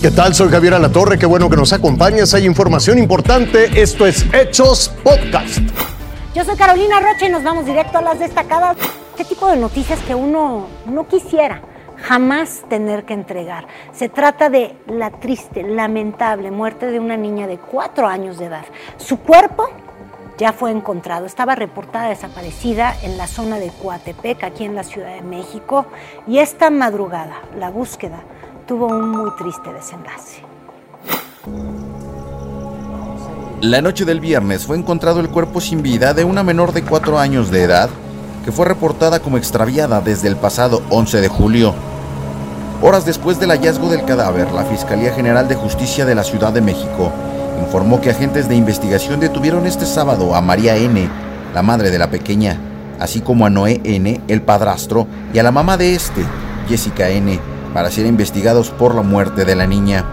¿Qué tal? Soy Javier Alatorre, qué bueno que nos acompañas. Hay información importante. Esto es Hechos Podcast. Yo soy Carolina Rocha y nos vamos directo a las destacadas. ¿Qué tipo de noticias que uno no quisiera jamás tener que entregar? Se trata de la triste, lamentable muerte de una niña de cuatro años de edad. Su cuerpo ya fue encontrado. Estaba reportada desaparecida en la zona de Coatepec, aquí en la Ciudad de México, y esta madrugada la búsqueda tuvo un muy triste desenlace. La noche del viernes fue encontrado el cuerpo sin vida de una menor de 4 años de edad que fue reportada como extraviada desde el pasado 11 de julio. Horas después del hallazgo del cadáver, la Fiscalía General de Justicia de la Ciudad de México informó que agentes de investigación detuvieron este sábado a María N., la madre de la pequeña, así como a Noé N., el padrastro, y a la mamá de este, Jessica N., para ser investigados por la muerte de la niña.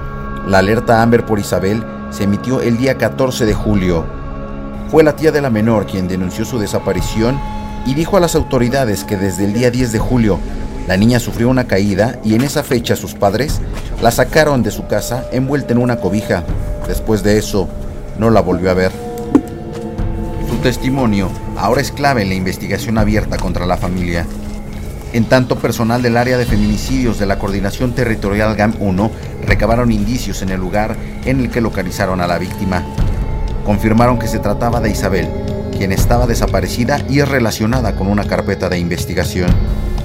La alerta Amber por Isabel se emitió el día 14 de julio. Fue la tía de la menor quien denunció su desaparición y dijo a las autoridades que desde el día 10 de julio la niña sufrió una caída y en esa fecha sus padres la sacaron de su casa envuelta en una cobija. Después de eso, no la volvió a ver. Su testimonio ahora es clave en la investigación abierta contra la familia. En tanto, personal del área de feminicidios de la Coordinación Territorial GAM 1 recabaron indicios en el lugar en el que localizaron a la víctima. Confirmaron que se trataba de Isabel, quien estaba desaparecida y es relacionada con una carpeta de investigación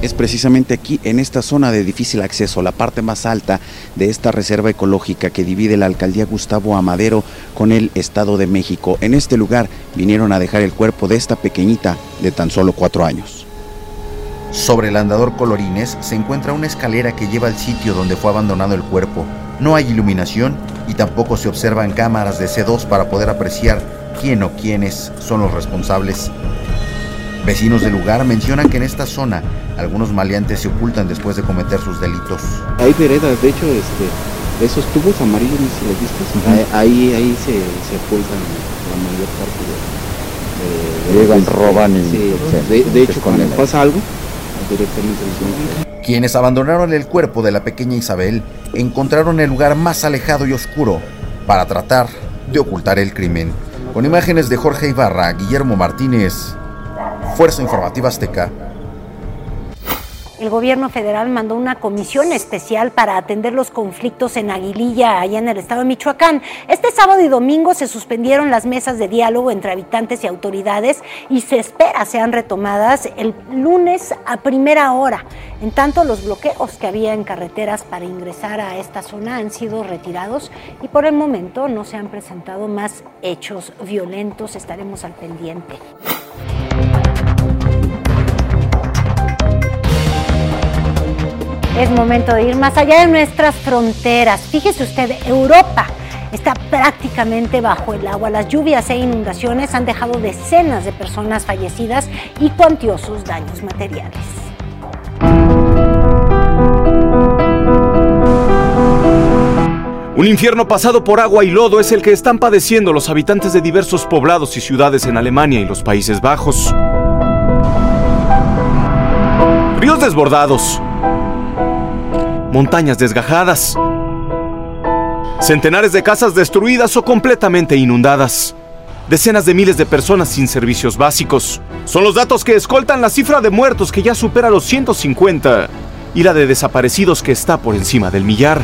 es precisamente aquí, en esta zona de difícil acceso, la parte más alta de esta reserva ecológica que divide la alcaldía Gustavo Amadero con el Estado de México. En este lugar vinieron a dejar el cuerpo de esta pequeñita de tan solo cuatro años. Sobre el andador Colorines se encuentra una escalera que lleva al sitio donde fue abandonado el cuerpo. No hay iluminación y tampoco se observan cámaras de C2 para poder apreciar quién o quiénes son los responsables. Vecinos del lugar mencionan que en esta zona algunos maleantes se ocultan después de cometer sus delitos. Hay veredas, de hecho, este, esos tubos amarillos, si los viste, ahí, ahí se, se ocultan la mayor parte de... de Llegan, roban y... Sí, de, hecho, cuando pasa algo, directamente Quienes abandonaron el cuerpo de la pequeña Isabel encontraron el lugar más alejado y oscuro para tratar de ocultar el crimen. Con imágenes de Jorge Ibarra, Guillermo Martínez, Fuerza Informativa Azteca. El gobierno federal mandó una comisión especial para atender los conflictos en Aguililla, allá en el estado de Michoacán. Este sábado y domingo se suspendieron las mesas de diálogo entre habitantes y autoridades y se espera sean retomadas el lunes a primera hora. En tanto, los bloqueos que había en carreteras para ingresar a esta zona han sido retirados y por el momento no se han presentado más hechos violentos. Estaremos al pendiente. Es momento de ir más allá de nuestras fronteras. Fíjese usted, Europa está prácticamente bajo el agua. Las lluvias e inundaciones han dejado decenas de personas fallecidas y cuantiosos daños materiales. Un infierno pasado por agua y lodo es el que están padeciendo los habitantes de diversos poblados y ciudades en Alemania y los Países Bajos. Ríos desbordados, montañas desgajadas, centenares de casas destruidas o completamente inundadas, decenas de miles de personas sin servicios básicos. Son los datos que escoltan la cifra de muertos que ya supera los 150 y la de desaparecidos que está por encima del millar.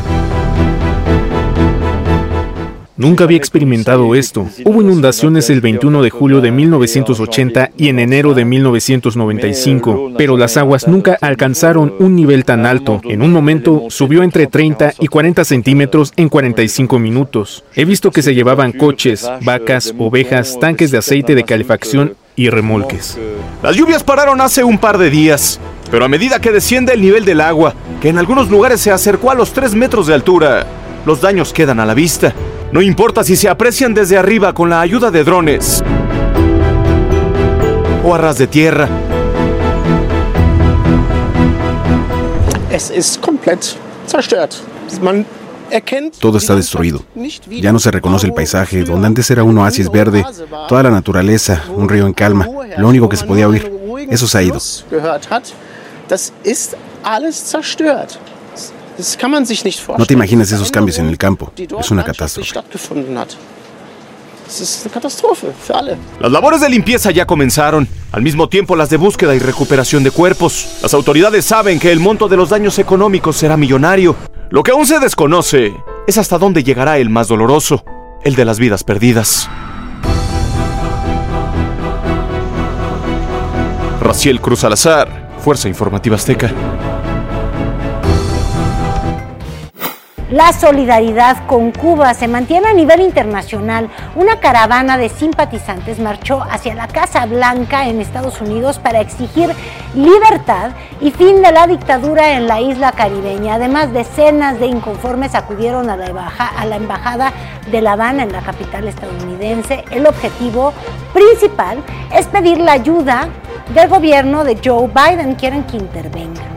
Nunca había experimentado esto. Hubo inundaciones el 21 de julio de 1980 y en enero de 1995, pero las aguas nunca alcanzaron un nivel tan alto. En un momento subió entre 30 y 40 centímetros en 45 minutos. He visto que se llevaban coches, vacas, ovejas, tanques de aceite de calefacción y remolques. Las lluvias pararon hace un par de días, pero a medida que desciende el nivel del agua, que en algunos lugares se acercó a los 3 metros de altura, los daños quedan a la vista. No importa si se aprecian desde arriba con la ayuda de drones o a ras de tierra. Todo está destruido. Ya no se reconoce el paisaje, donde antes era un oasis verde, toda la naturaleza, un río en calma. Lo único que se podía oír, eso se ha ido. No te imaginas esos cambios en el campo. Es una catástrofe. Las labores de limpieza ya comenzaron, al mismo tiempo las de búsqueda y recuperación de cuerpos. Las autoridades saben que el monto de los daños económicos será millonario. Lo que aún se desconoce es hasta dónde llegará el más doloroso, el de las vidas perdidas. Raciel Cruz Salazar, Fuerza Informativa Azteca. La solidaridad con Cuba se mantiene a nivel internacional. Una caravana de simpatizantes marchó hacia la Casa Blanca en Estados Unidos para exigir libertad y fin de la dictadura en la isla caribeña. Además, decenas de inconformes acudieron a la, Embajada de La Habana en la capital estadounidense. El objetivo principal es pedir la ayuda del gobierno de Joe Biden. Quieren que intervengan.